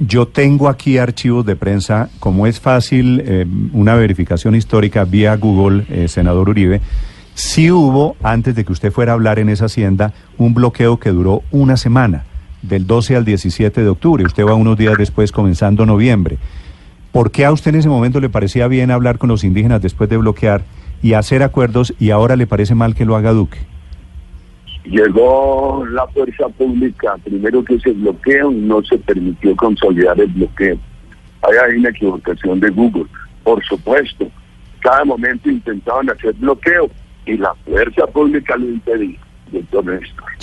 Yo tengo aquí archivos de prensa, como es fácil eh, una verificación histórica vía Google, eh, senador Uribe, sí hubo, antes de que usted fuera a hablar en esa hacienda, un bloqueo que duró una semana, del 12 al 17 de octubre. Usted va unos días después, comenzando noviembre. ¿Por qué a usted en ese momento le parecía bien hablar con los indígenas después de bloquear y hacer acuerdos y ahora le parece mal que lo haga Duque? Llegó la fuerza pública, primero que se bloqueó, no se permitió consolidar el bloqueo. Ahí hay una equivocación de Google. Por supuesto, cada momento intentaban hacer bloqueo y la fuerza pública lo impedía. Doctor Néstor.